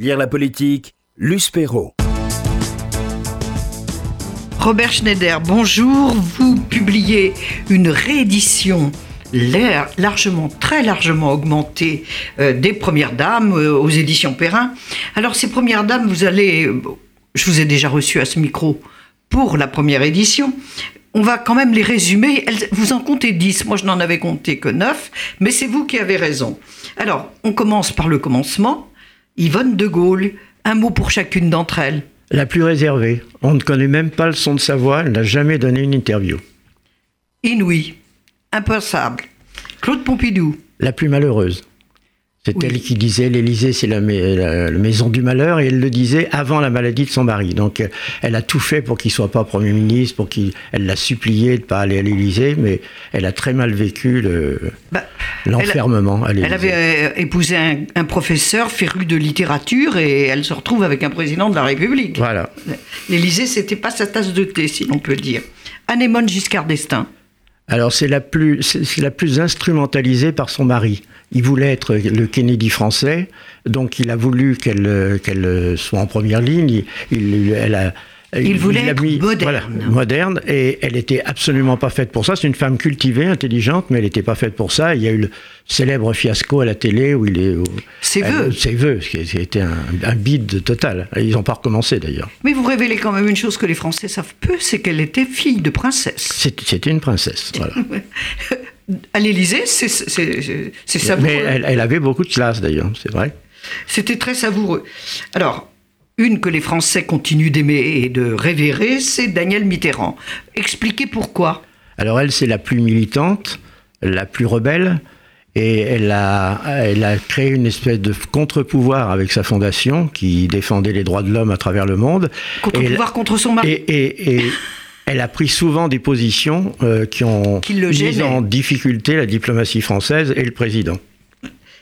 Lire la politique, Luce Perrault. Robert Schneider, bonjour. Vous publiez une réédition largement, très largement augmentée euh, des Premières Dames euh, aux éditions Perrin. Alors ces Premières Dames, vous allez, euh, je vous ai déjà reçu à ce micro pour la première édition. On va quand même les résumer. Vous en comptez 10, moi je n'en avais compté que 9, mais c'est vous qui avez raison. Alors, on commence par le commencement. Yvonne de Gaulle, un mot pour chacune d'entre elles. La plus réservée. On ne connaît même pas le son de sa voix, elle n'a jamais donné une interview. Inouï, impensable. Claude Pompidou, La plus malheureuse. C'est Oui. elle qui disait l'Élysée, c'est la, mai- la- la maison du malheur, et elle le disait avant la maladie de son mari. Donc euh, elle a tout fait pour qu'il soit pas Premier ministre, pour qu'il, elle l'a supplié de pas aller à l'Élysée, mais elle a très mal vécu le, bah, l'enfermement à l'Élysée. Elle avait euh, épousé un, un professeur féru de littérature et elle se retrouve avec un président de la République. Voilà. L'Élysée, c'était pas sa tasse de thé, si l'on peut dire. Anémone Giscard d'Estaing. Alors c'est la plus, c'est la plus instrumentalisée par son mari. Il voulait être le Kennedy français, donc il a voulu qu'elle euh, qu'elle euh, soit en première ligne. Il- elle a- Il voulait l'a être moderne. voilà, moderne, et elle était absolument pas faite pour ça. C'est une femme cultivée, intelligente, mais elle n'était pas faite pour ça. Il y a eu le célèbre fiasco à la télé où il est. où- Ses elle- vœux. Ses vœux, ce qui était un, un bide total. Ils n'ont pas recommencé d'ailleurs. Mais vous révélez quand même une chose que les Français savent peu, c'est qu'elle était fille de princesse. C'était une princesse. Voilà. À l'Élysée, c'est savoureux. Mais elle, elle avait beaucoup de classe d'ailleurs, c'est vrai. C'était très savoureux. Alors, une que les Français continuent d'aimer et de révérer, c'est Daniel Mitterrand. Expliquez pourquoi. Alors elle, c'est la plus militante, la plus rebelle, et elle a, elle a créé une espèce de contre-pouvoir avec sa fondation qui défendait les droits de l'homme à travers le monde. Contre-pouvoir contre son mari. et- et elle a pris souvent des positions euh, qui ont Qui mis en difficulté la diplomatie française et le président.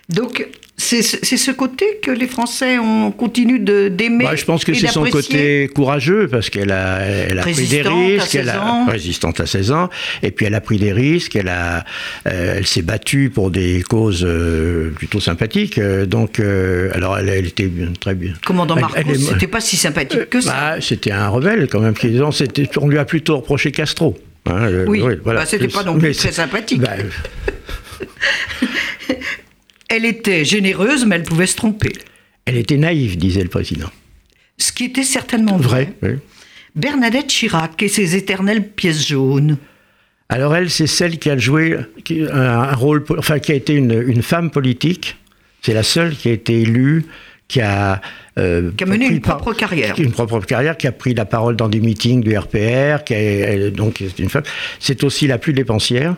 Donc, c'est ce côté que les Français ont continué de- d'aimer. Bah, je pense que c'est son côté courageux parce qu'elle a, elle a pris des risques, 16 elle a ans. résistante à 16 ans, et puis elle a pris des risques, elle a, euh, elle s'est battue pour des causes euh, plutôt sympathiques. euh, donc, alors elle, elle était très bien. Commandant Marcos, c'était pas si sympathique que ça. Bah, c'était un rebelle quand même. Disons, on lui a plutôt reproché Castro. hein, Oui, bah, c'était pas non plus très sympathique. Elle était généreuse, mais elle pouvait se tromper. elle était naïve, disait le président. Ce qui était certainement vrai. Vrai. oui. Bernadette Chirac et ses éternelles pièces jaunes. Alors elle, c'est celle qui a joué un, rôle, enfin qui a été une, une femme politique. C'est la seule qui a été élue, qui a euh, Qui a mené une par- propre carrière. une propre carrière, qui a pris la parole dans des meetings du RPR, qui a- elle- donc c'est une femme. C'est aussi la plus dépensière.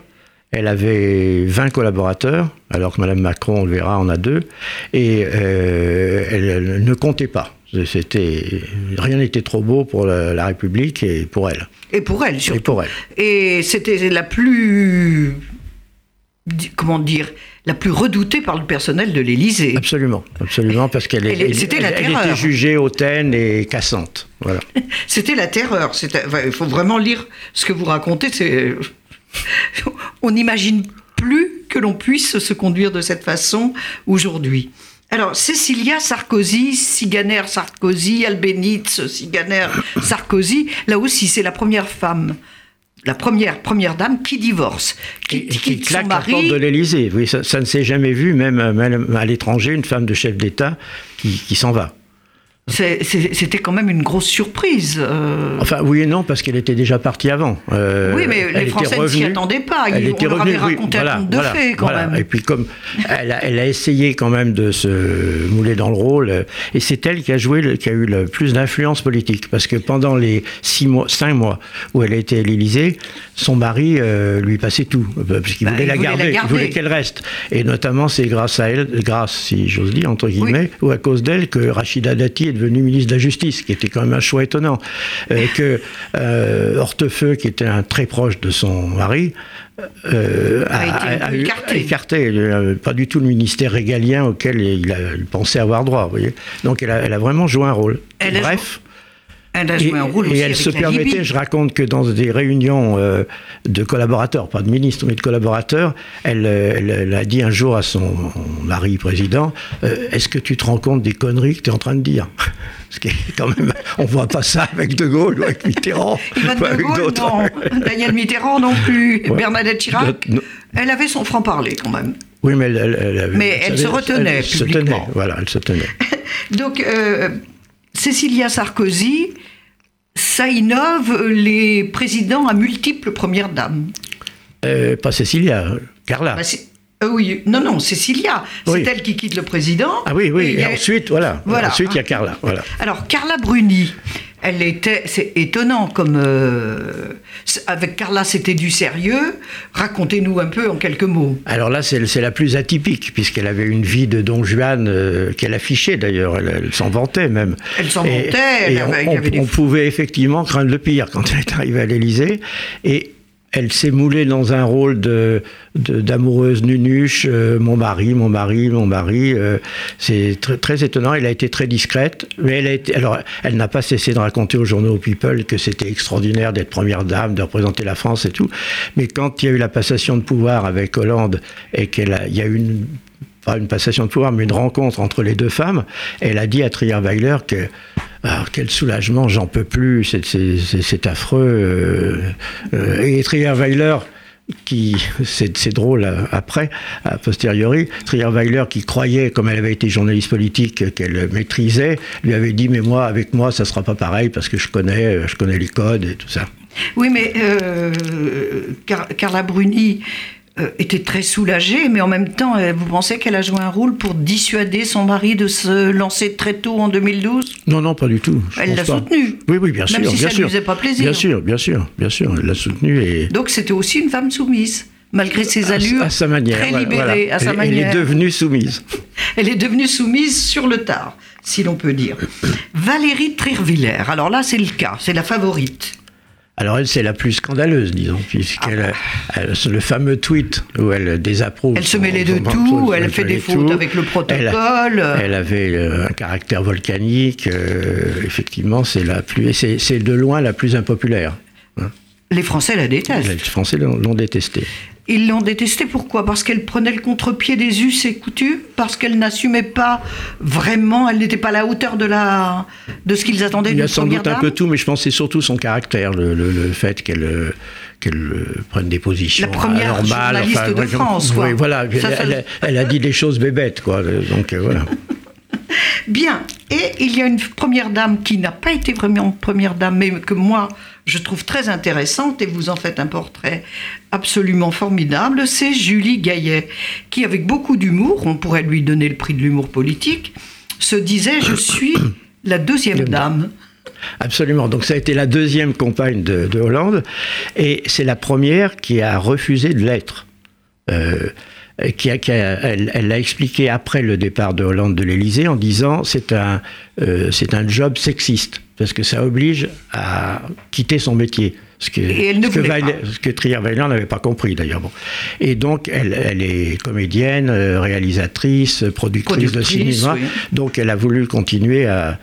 Elle avait 20 collaborateurs, alors que Madame Macron, on le verra, en a deux, et euh, elle, elle ne comptait pas. C'était rien n'était trop beau pour la, la République et pour elle. Et pour elle, Et surtout. pour elle. Et c'était la plus. Comment dire La plus redoutée par le personnel de l'Élysée. Absolument, absolument, parce qu'elle Elle est- est- elle- c'était la elle- elle terreur. était jugée hautaine et cassante. Voilà. C'était la terreur. Enfin, Il faut vraiment lire ce que vous racontez. C'est... On n'imagine plus que l'on puisse se conduire de cette façon aujourd'hui. Alors, Cécilia Sarkozy, Siganer Sarkozy, Albéniz, Siganer Sarkozy, là aussi, c'est la première femme, la première, première dame qui divorce, qui, qui quitte son claque la porte mari. de l'Élysée. Oui, ça, ça ne s'est jamais vu, même, même à l'étranger, une femme de chef d'État qui, qui s'en va. C'était quand même une grosse surprise. euh. Enfin, oui et non, parce qu'elle était déjà partie avant. Euh, Oui, mais elle les Français ne s'y attendaient pas. Elle Ils- était on leur avait oui, raconté un voilà, conte de voilà, fées, quand voilà. même. Et puis comme elle a, elle a essayé quand même de se mouler dans le rôle, et c'est elle qui a joué, qui a eu le plus d'influence politique, parce que pendant les six mois, cinq mois où elle a été à l'Élysée, son mari euh, lui passait tout, parce qu'il Bah, voulait, la voulait la garder, il voulait qu'elle reste. Et notamment, c'est grâce à elle, grâce, si j'ose dire entre guillemets, ou à cause d'elle, que Rachida Dati est devenue ministre de la Justice, qui était quand même un choix étonnant, Euh, que euh, Hortefeux, qui était un très proche de son mari, euh, A écarté. écarté, euh, pas du tout le ministère régalien auquel il, a, il pensait avoir droit. Vous voyez Donc elle a, elle a vraiment joué un rôle. Elle Bref, Elle a joué un rôle et aussi elle avec se la permettait, Libye. je raconte que dans des réunions euh, de collaborateurs, pas de ministres, mais de collaborateurs, elle, euh, elle- elle a dit un jour à son mari président euh, Est-ce que tu te rends compte des conneries que tu es en train de dire? Parce que quand même, on voit pas ça avec De Gaulle ou avec Mitterrand ou avec d'autres. non. Daniel Mitterrand non plus. Ouais. Bernadette Chirac. Non. Elle avait son franc-parler quand même. Oui, mais elle, elle- elle avait- Mais elle vous se retenait elle se publiquement. tenait, voilà, elle se tenait. Donc, euh, Cécilia Sarkozy, ça innove les présidents à multiples premières dames. Euh, pas Cécilia, Carla. Bah, euh, oui, non, non, Cécilia, Oui. c'est elle qui quitte le président. ah oui, oui, Et il y et a- ensuite, voilà. Voilà. Ensuite, il y a Carla, voilà. Alors, Carla Bruni, elle était, c'est étonnant comme. euh, avec Carla, c'était du sérieux. Racontez-nous un peu en quelques mots. Alors là, c'est la plus atypique, puisqu'elle avait une vie de Don Juan euh, qu'elle affichait d'ailleurs, elle, elle s'en vantait même. Elle s'en Et- vantait, elle et avait- on, des on pouvait effectivement craindre le pire quand elle est arrivée à l'Élysée. Et elle s'est moulée dans un rôle de d'amoureuse nunuche, euh, mon mari, mon mari, mon mari. euh, c'est très, très étonnant. Elle a été très discrète, mais elle a été. Alors, elle n'a pas cessé de raconter aux journaux People que c'était extraordinaire d'être première dame, de représenter la France et tout. Mais quand il y a eu la passation de pouvoir avec Hollande et qu'il y a eu une pas une passation de pouvoir, mais une rencontre entre les deux femmes, elle a dit à Trierweiler que ah, quel soulagement, j'en peux plus, c'est- affreux. euh, euh, et Trierweiler, qui, c'est drôle euh, après, a posteriori, Trierweiler, qui croyait, comme elle avait été journaliste politique, qu'elle maîtrisait, lui avait dit, mais moi, avec moi, ça sera pas pareil, parce que je connais, je connais les codes et tout ça. Oui, mais Car- Carla Bruni était très soulagée, mais en même temps, euh, vous pensez qu'elle a joué un rôle pour dissuader son mari de se lancer très tôt en 2012 Non, non, pas du tout. je Elle l'a soutenu. Oui, oui, bien sûr. Même si bien ça lui sûr. faisait pas plaisir. Bien sûr, bien sûr, bien sûr, elle l'a soutenu et... Donc c'était aussi une femme soumise, malgré ses allures à, sa manière. très libérée, voilà. à sa Elle- manière. Elle est devenue soumise. Elle est devenue soumise sur le tard, si l'on peut dire. Valérie Trierwiller, alors là c'est le cas, c'est la favorite. Alors elle, c'est la plus scandaleuse, disons, puisqu'elle, elle- le fameux tweet où elle désapprouve. Ah. Elle se mêlait de son- tout, son- elle fait des fautes tout. avec le protocole. elle avait euh, un caractère volcanique. euh, effectivement, c'est la plus, c'est, c'est de loin la plus impopulaire. Les Français la détestent. Les Français l'ont, détestée. Ils l'ont détestée pourquoi? Parce qu'elle prenait le contre-pied des us et coutumes, parce qu'elle n'assumait pas vraiment, elle n'était pas à la hauteur de, la, de ce qu'ils attendaient Il y d'une a sans première doute un dame. peu tout, mais je pense que c'est surtout son caractère, le, le- le fait qu'elle qu'elle prenne des positions La première anormales. journaliste de ouais, France, oui, quoi. voilà, Ça, elle, ça- elle a, elle a dit des choses bébêtes, quoi. Donc euh, voilà. Bien. Et il y a une première dame qui n'a pas été vraiment première dame, mais que moi, je trouve très intéressante, et vous en faites un portrait absolument formidable, c'est Julie Gaillet, qui, avec beaucoup d'humour, on pourrait lui donner le prix de l'humour politique, se disait Je suis la deuxième dame. Absolument. Donc ça a été la deuxième compagne de, de Hollande, et c'est la première qui a refusé de l'être. Euh, qui a, qui a- elle l'a expliqué après le départ de Hollande de l'Élysée en disant c'est un euh, c'est un job sexiste parce que ça oblige à quitter son métier. Ce que, Et elle ne ce que, ce que Trier-Weiler n'avait pas compris d'ailleurs. Bon. Et donc elle, elle est comédienne, euh, réalisatrice, productrice, de cinéma. oui. Donc elle a voulu continuer à,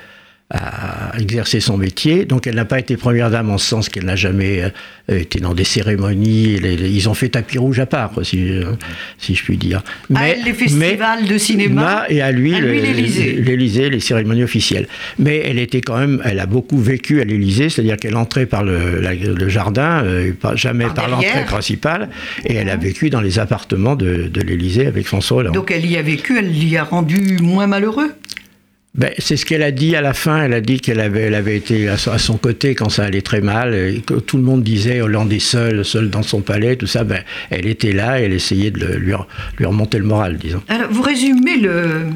à exercer son métier. Donc elle n'a pas été première dame en ce sens qu'elle n'a jamais euh, été dans des cérémonies. Les- les- ils ont fait tapis rouge à part, si, euh, si je puis dire. à elle, les festivals de cinéma. et à lui, à lui, le- l'Élysée. l'Élysée, les cérémonies officielles. Mais elle était quand même, elle a beaucoup vécu à l'Élysée, c'est-à-dire qu'elle entrait par le, la- le jardin, euh, jamais Par l'entrée principale, et elle a vécu dans les appartements de, de l'Élysée avec François Hollande. Donc elle y a vécu, elle l'y a rendu moins malheureux? Ben, c'est ce qu'elle a dit à la fin. Elle a dit qu'elle avait, été à son, côté quand ça allait très mal, et que tout le monde disait Hollande est seul, seul dans son palais, tout ça. Ben, elle était là elle essayait de lui remonter le moral, disons. Alors, vous résumez le,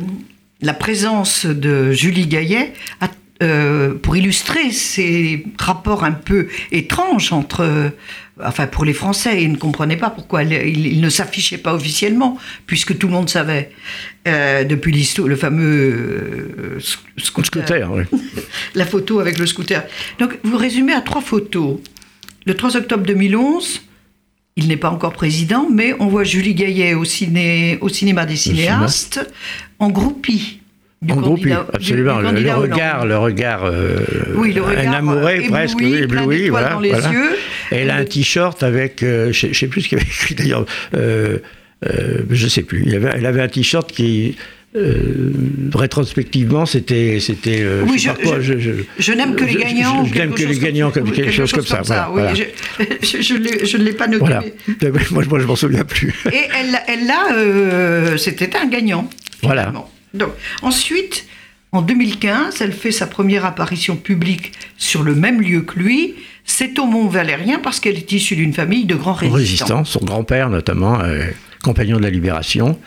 la présence de Julie Gaillet à- euh, pour illustrer ces rapports un peu étranges entre. euh, Enfin, pour les Français, ils ne comprenaient pas pourquoi ils, ils ne s'affichaient pas officiellement, puisque tout le monde savait, euh, depuis l'histoire, le fameux sc- scooter, Scooter, oui. la photo avec le scooter. Donc, vous résumez à trois photos. Le 3 octobre 2011, il n'est pas encore président, mais on voit Julie Gaillet au, ciné, au cinéma des cinéma. cinéastes en groupie. Du En groupe, candidat- du- absolument. du Le, le candidat regard, le regard, euh, Oui, le regard, un amoureux euh, presque, ébloui, ébloui, voilà. dans les voilà. yeux. Et elle a un t-shirt avec, euh, je ne sais plus ce qu'il y avait écrit d'ailleurs, euh, euh, je sais plus. Y avait- elle avait un t-shirt qui, euh, rétrospectivement, c'était, c'était, euh, Oui, je je- je- je, n'aime que les gagnants. Je, n'aime quelque que les chose gagnants, comme- comme, quelque, chose comme ça. ça, voilà, oui. Je, ne l'ai pas noté. voilà. Moi, moi, je m'en souviens plus. Et elle, elle là, euh, c'était un gagnant. Voilà. finalement. Donc, ensuite, en 2015, elle fait sa première apparition publique sur le même lieu que lui. C'est au Mont Valérien parce qu'elle est issue d'une famille de grands résistants. résistant, son grand-père notamment, euh, compagnon de la libération.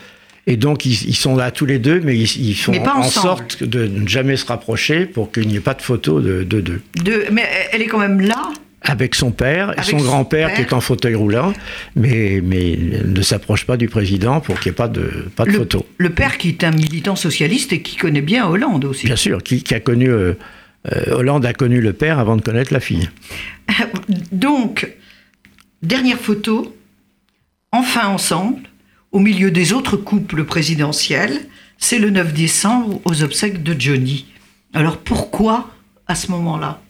Et donc ils, ils sont là tous les deux, mais ils, ils font Mais en sorte de ne jamais se rapprocher pour qu'il n'y ait pas de photo de de deux. De- mais elle est quand même là. Avec son père et Avec son son grand-père qui est en fauteuil roulant, mais, mais ne s'approche pas du président pour qu'il n'y ait pas de, pas de Le, photo. le père qui est un militant socialiste et qui connaît bien Hollande aussi. Bien sûr, qui, qui a connu... euh, euh, Hollande a connu le père avant de connaître la fille. Donc, dernière photo, enfin ensemble, au milieu des autres couples présidentiels, c'est le 9 décembre aux obsèques de Johnny. Alors pourquoi à ce moment-là?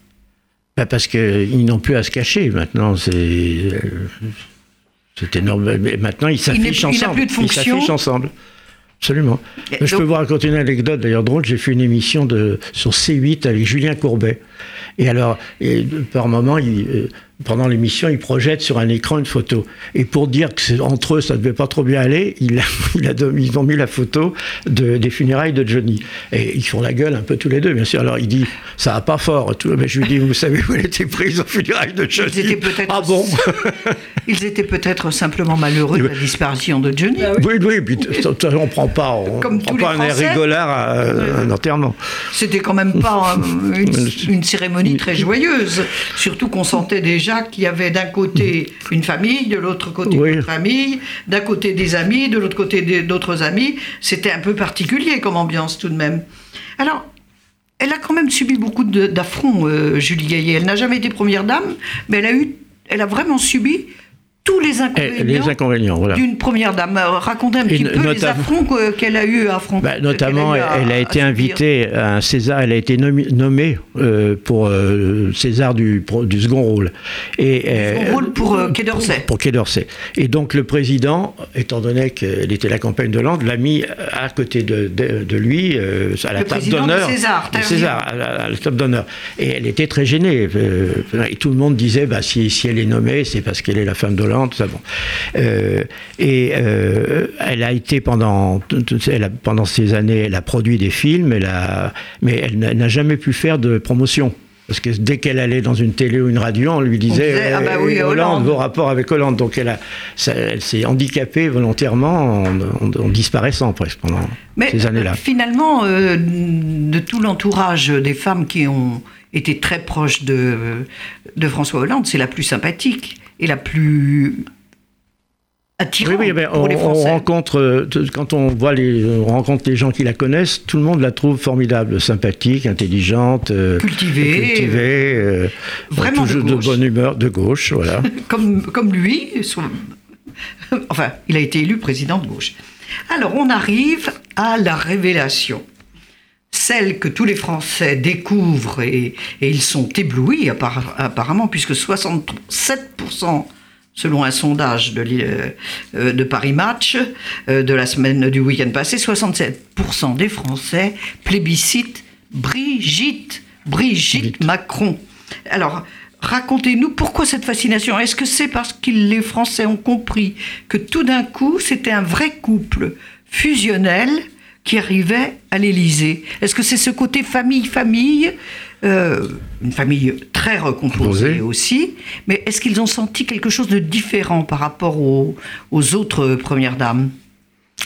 Bah, parce qu'ils n'ont plus à se cacher maintenant. C'est euh, c'est énorme. Mais maintenant, ils s'affichent il n'a ensemble. plus de Ils fonction. s'affichent ensemble. Absolument. Et Je donc- peux vous raconter une anecdote d'ailleurs drôle. J'ai fait une émission de, sur C8 avec Julien Courbet. Et alors, et, par moment, il, euh, pendant l'émission, il projette sur un écran une photo. Et pour dire que entre eux, ça ne devait pas trop bien aller, il a, il a don- ils ont mis la photo de, des funérailles de Johnny. Et ils font la gueule un peu tous les deux, bien sûr. Alors il dit, ça va pas fort. Tout. Mais je lui dis, vous savez où elle était prise aux funérailles de Johnny? étaient peut-être- Ah bon? Ils étaient peut-être simplement malheureux de la disparition de Johnny. Oui, oui, puis t- t- on prend pas, on, Comme prend pas un air rigolard à, un enterrement. C'était quand même pas une, une cérémonie très joyeuse. Surtout qu'on sentait déjà qu'il y avait d'un côté une famille, de l'autre côté Oui. une famille, d'un côté des amis, de l'autre côté d'autres amis. C'était un peu particulier comme ambiance tout de même. Alors, elle a quand même subi beaucoup d'affronts, euh, Julie Gaillet. Elle n'a jamais été première dame, mais elle a, eu, elle a vraiment subi tous les Et inconvénients, les inconvénients, voilà. d'une première dame. Euh, Racontez un Et petit peu les affronts que- qu'elle a eu à affronter. Bah, notamment, elle a été invitée à un César, elle a été nommée euh, pour euh, César du, du second rôle. Et, rôle pour Quai d'Orsay. Pour Quai d'Orsay. Et donc le président, étant donné qu'elle était la campagne de Hollande, l'a mis à côté de, de, de lui, à la Le table de d'honneur. César, De César, à la, à la table d'honneur. Et elle était très gênée. et tout le monde disait, bah, si, si elle est nommée, c'est parce qu'elle est la femme d'Hollande. Ça, bon. Euh, et euh, elle a été pendant, elle a- pendant ces années, elle a produit des films, elle a, mais elle n'a jamais pu faire de promotion. Parce que dès qu'elle allait dans une télé ou une radio, on lui disait, disait, ah bah oui, Hollande, Hollande. vos rapports avec Hollande. Donc elle, a, ça- elle s'est handicapée volontairement en, en- en disparaissant presque pendant Mais ces années-là. finalement, euh, de tout l'entourage des femmes qui ont été très proches de, de François Hollande, c'est la plus sympathique et la plus attirante Oui, oui, pour on, les on Français. rencontre, euh, quand on voit les, on rencontre les gens qui la connaissent, tout le monde la trouve formidable, sympathique, intelligente, euh, Cultivée, cultivée, euh, vraiment toujours de, bonne humeur, de gauche, voilà. comme, comme lui, enfin, il a été élu président de gauche. Alors, on arrive à la révélation. Celle que tous les Français découvrent et, et ils sont éblouis appar- apparemment, puisque 67%, selon un sondage de, euh, de Paris Match euh, de la semaine du week-end passé, 67% des Français plébiscitent Brigitte, Brigitte Macron. Alors, racontez-nous pourquoi cette fascination? Est-ce que c'est parce que les Français ont compris que tout d'un coup, c'était un vrai couple fusionnel qui arrivait à l'Élysée Est-ce que c'est ce côté famille-famille euh, une famille très recomposée Composée. aussi, mais est-ce qu'ils ont senti quelque chose de différent par rapport aux, aux autres premières dames?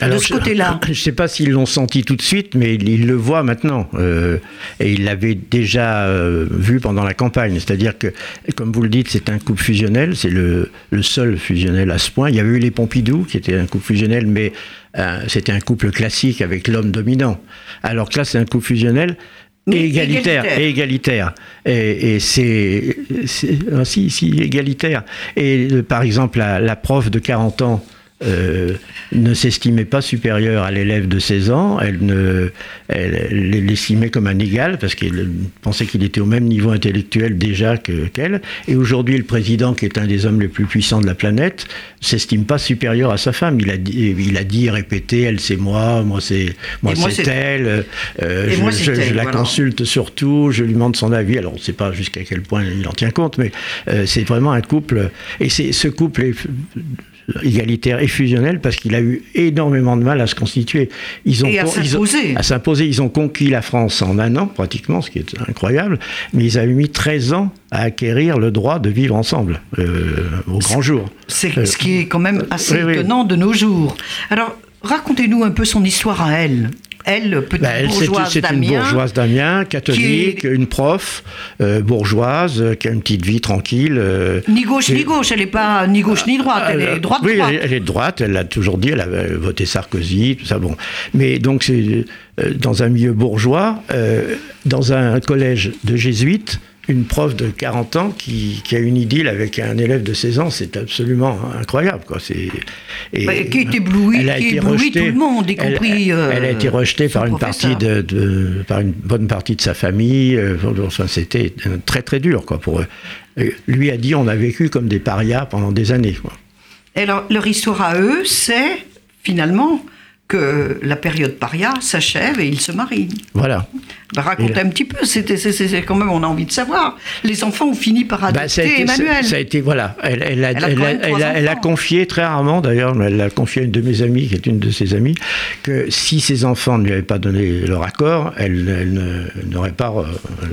De ce je- côté-là Je ne sais pas s'ils l'ont senti tout de suite, mais ils, le voient maintenant. euh, et ils l'avaient déjà euh, vu pendant la campagne. C'est-à-dire que, comme vous le dites, c'est un couple fusionnel. C'est le, le seul fusionnel à ce point. Il y avait eu les Pompidou, qui était un couple fusionnel, mais euh, c'était un couple classique avec l'homme dominant. Alors que là, c'est un couple fusionnel. Et égalitaire, égalitaire. et égalitaire. Et, et c'est, ah, si, si, égalitaire. Et par exemple, la, la prof de 40 ans euh, ne s'estimait pas supérieure à l'élève de 16 ans, elle ne, elle l'estimait comme un égal parce qu'elle pensait qu'il était au même niveau intellectuel déjà que, qu'elle. Et aujourd'hui, le président, qui est un des hommes les plus puissants de la planète, s'estime pas supérieur à sa femme. Il a dit, il a dit, répété, elle c'est moi, moi c'est moi, c'est elle. Euh, je, la consulte surtout, je lui demande son avis. Alors on ne sait pas jusqu'à quel point il en tient compte, mais euh, c'est vraiment un couple. Et c'est ce couple est égalitaire et fusionnel parce qu'il a eu énormément de mal à se constituer. Ils ont, et à s'imposer. À s'imposer. Ils ont conquis la France en un an, pratiquement, ce qui est incroyable, mais ils avaient mis 13 ans à acquérir le droit de vivre ensemble, euh, au grand jour. C'est euh, ce qui est quand même assez étonnant de nos jours. Alors, racontez-nous un peu son histoire à elle elle, petite bah, bourgeoise C'est une bourgeoise d'Amiens, catholique, une prof euh, bourgeoise, euh, qui a une petite vie tranquille. Euh, ni gauche ni gauche, elle n'est pas ni gauche ni droite, elle est droite. Oui, Elle, est droite, elle l'a toujours dit, elle a voté Sarkozy, tout ça, bon. Mais donc, c'est dans un milieu bourgeois, dans un collège de jésuites, une prof de 40 ans qui, a une idylle avec un élève de 16 ans, c'est absolument incroyable. Quoi. C'est, et, bah, qui est elle a été rejetée, tout le monde, y compris. Elle, elle a été rejetée par une, partie de, par une bonne partie de sa famille. Euh, c'était très très dur quoi, pour eux. Lui a dit on a vécu comme des parias pendant des années. Quoi. alors, leur histoire à eux, c'est finalement que la période paria s'achève et ils se marient. Voilà. Bah, racontez un petit peu, c'était, c'est, quand même, on a envie de savoir. Les enfants ont fini par bah, adopter ça Emmanuel. Ça, a été, voilà, elle, elle, a, elle, a, confié très rarement d'ailleurs, elle a confié à une de mes amies, qui est une de ses amies, que si ses enfants ne lui avaient pas donné leur accord, elle, n'aurait pas, euh,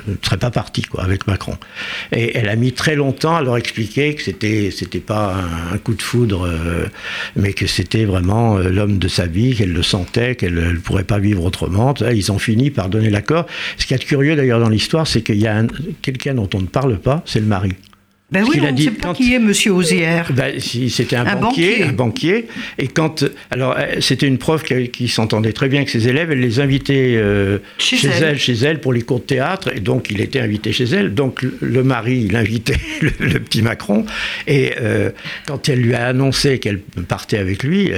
ne serait pas partie quoi, avec Macron. Et elle a mis très longtemps à leur expliquer que c'était, c'était pas un, coup de foudre, euh, mais que c'était vraiment euh, l'homme de sa vie, qu'elle le sentait, qu'elle ne pourrait pas vivre autrement. Ils ont fini par donner l'accord. Ce qui est curieux d'ailleurs dans l'histoire, c'est qu'il y a quelqu'un dont on ne parle pas, c'est le mari. Ben oui, on ne sait pas qui est Monsieur Osière. Ben, si, c'était un, banquier, un banquier. Et quand, alors, euh, c'était une prof qui, s'entendait très bien avec ses élèves. Elle les invitait euh, chez, elle. chez elle, pour les cours de théâtre. Et donc, il était invité chez elle. Donc, le, mari, il invitait le, petit Macron. Et euh, quand elle lui a annoncé qu'elle partait avec lui,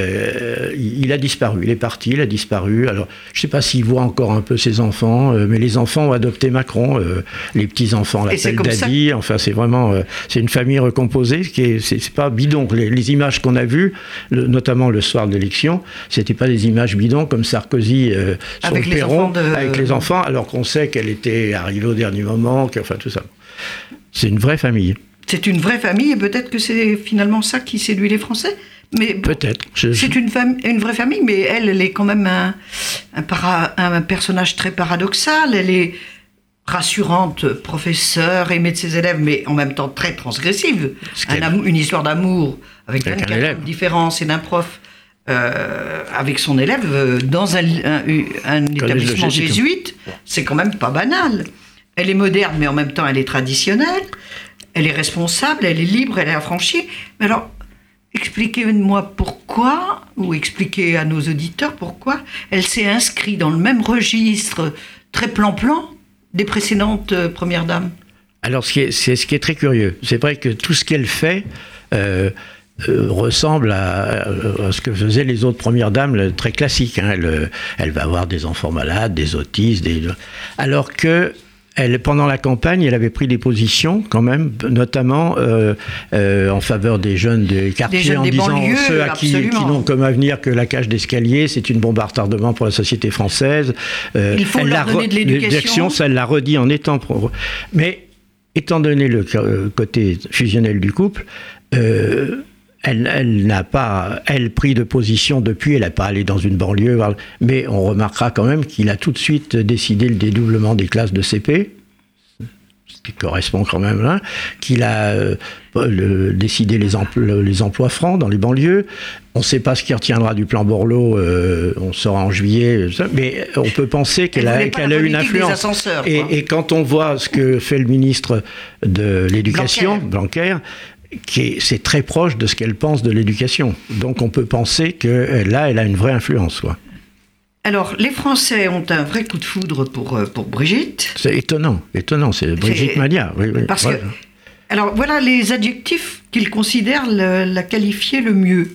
il, a disparu. Il est parti, il a disparu. Alors, je ne sais pas s'il voit encore un peu ses enfants, mais les enfants ont adopté Macron. les petits enfants l'appellent Daddy. Enfin, c'est vraiment c'est une famille recomposée, qui est, c'est, pas bidon. Les, images qu'on a vues, notamment le soir de l'élection, c'était pas des images bidons comme Sarkozy euh, sur avec le perron avec les enfants, alors qu'on sait qu'elle était arrivée au dernier moment, enfin tout ça. C'est une vraie famille. C'est une vraie famille et peut-être que c'est finalement ça qui séduit les Français. Mais peut-être. C'est une, une vraie famille, mais elle, elle est quand même un, un, un personnage très paradoxal. Elle est rassurante, professeur, aimée de ses élèves, mais en même temps très transgressive. une histoire d'amour avec, une différence et d'un prof euh, avec son élève euh, dans un, établissement jésuite, c'est quand même pas banal. Elle est moderne, mais en même temps elle est traditionnelle. Elle est responsable, elle est libre, elle est affranchie. Mais alors, expliquez-moi pourquoi, ou expliquez à nos auditeurs pourquoi elle s'est inscrite dans le même registre très plan-plan des précédentes euh, premières dames Alors, c'est ce qui est très curieux. C'est vrai que tout ce qu'elle fait euh, euh, ressemble à, ce que faisaient les autres premières dames, très classiques. Hein. Elle, elle, va avoir des enfants malades, des autistes, des... alors que elle, pendant la campagne, elle avait pris des positions quand même, notamment euh, euh, en faveur des jeunes des quartiers, en disant ceux à qui, n'ont comme avenir que la cage d'escalier, c'est une bombe à retardement pour la société française. Euh, Il faut elle leur donner de l'éducation. Ça, elle l'a redit en étant... Mais étant donné le côté fusionnel du couple, elle, n'a pas, elle, pris de position depuis, elle n'a pas allé dans une banlieue, mais on remarquera quand même qu'il a tout de suite décidé le dédoublement des classes de CP, ce qui correspond quand même là, qu'il a euh, décidé les, les, emplois francs dans les banlieues. On ne sait pas ce qui retiendra du plan Borloo, euh, on saura en juillet, mais on peut penser qu'elle a, qu'elle a une influence. Et, et, quand on voit ce que fait le ministre de l'Éducation, Blanquer c'est très proche de ce qu'elle pense de l'éducation. Donc on peut penser que euh, là, elle a une vraie influence. Quoi. Alors, les Français ont un vrai coup de foudre pour, euh, pour Brigitte. C'est étonnant, étonnant, c'est Brigitte Malia. Oui, parce que, alors voilà les adjectifs qu'ils considèrent la qualifier le mieux.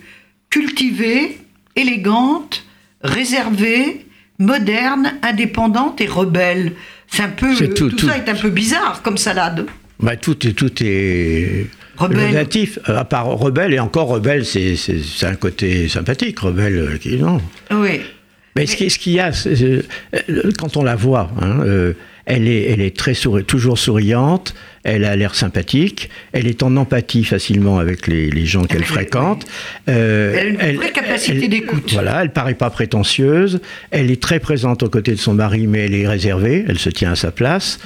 cultivée, élégante, réservée, moderne, indépendante et rebelle. C'est un peu tout, tout, ça est un peu bizarre comme salade. Bah, tout est tout est relatif. À part rebelle et encore rebelle, c'est un côté sympathique. Rebelle, qui non. Oui. Mais, ce qu'il y a, euh, quand on la voit, hein, euh, elle, est, elle est très toujours souriante, elle a l'air sympathique, elle est en empathie facilement avec les, gens qu'elle fréquente. Euh, elle a une vraie capacité d'écoute. Voilà, elle paraît pas prétentieuse, elle est très présente aux côtés de son mari, mais elle est réservée, elle se tient à sa place.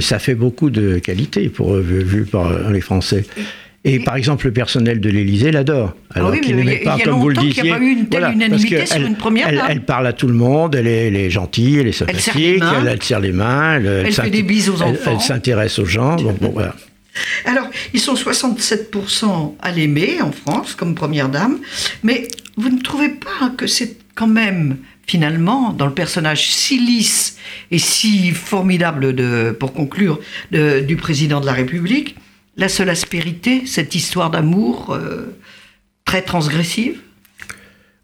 ça fait beaucoup de qualité pour vu par les Français. Et, par exemple, le personnel de l'Élysée l'adore. Ah alors qu'il n'aimait pas, comme vous le disiez. Il n'y a pas eu une telle unanimité sur une première elle, elle, parle à tout le monde, elle est, elle est gentille, elle est sympathique, elle, elle serre les mains, elle, fait des bises aux enfants. Elle, s'intéresse aux gens. bon, voilà. Alors, ils sont 67% à l'aimer en France comme première dame, mais vous ne trouvez pas que c'est quand même finalement, dans le personnage si lisse et si formidable, de, pour conclure, de, du président de la République, la seule aspérité, cette histoire d'amour euh, très transgressive?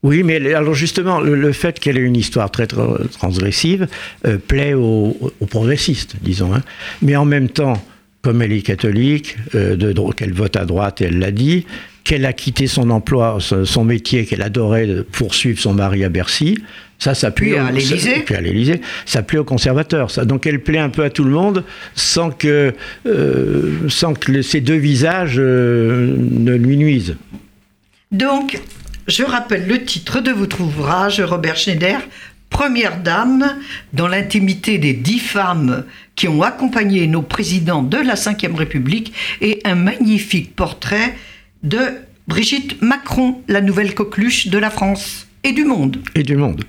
Oui, mais alors justement, le, fait qu'elle ait une histoire très transgressive euh, plaît aux, progressistes, disons. Hein. Mais en même temps, comme elle est catholique, euh, qu'elle vote à droite, elle l'a dit, qu'elle a quitté son emploi, son métier qu'elle adorait pour suivre son mari à Bercy, ça, ça plaît à l'Élysée. Puis à l'Élysée, ça plaît aux conservateurs. Ça. Donc elle plaît un peu à tout le monde, sans que, euh, sans que ces deux visages euh, ne lui nuisent. Donc, je rappelle le titre de votre ouvrage, Robert Schneider, Première Dame, dans l'intimité des dix femmes qui ont accompagné nos présidents de la Ve République, et un magnifique portrait de Brigitte Macron, la nouvelle coqueluche de la France et du monde. Et du monde.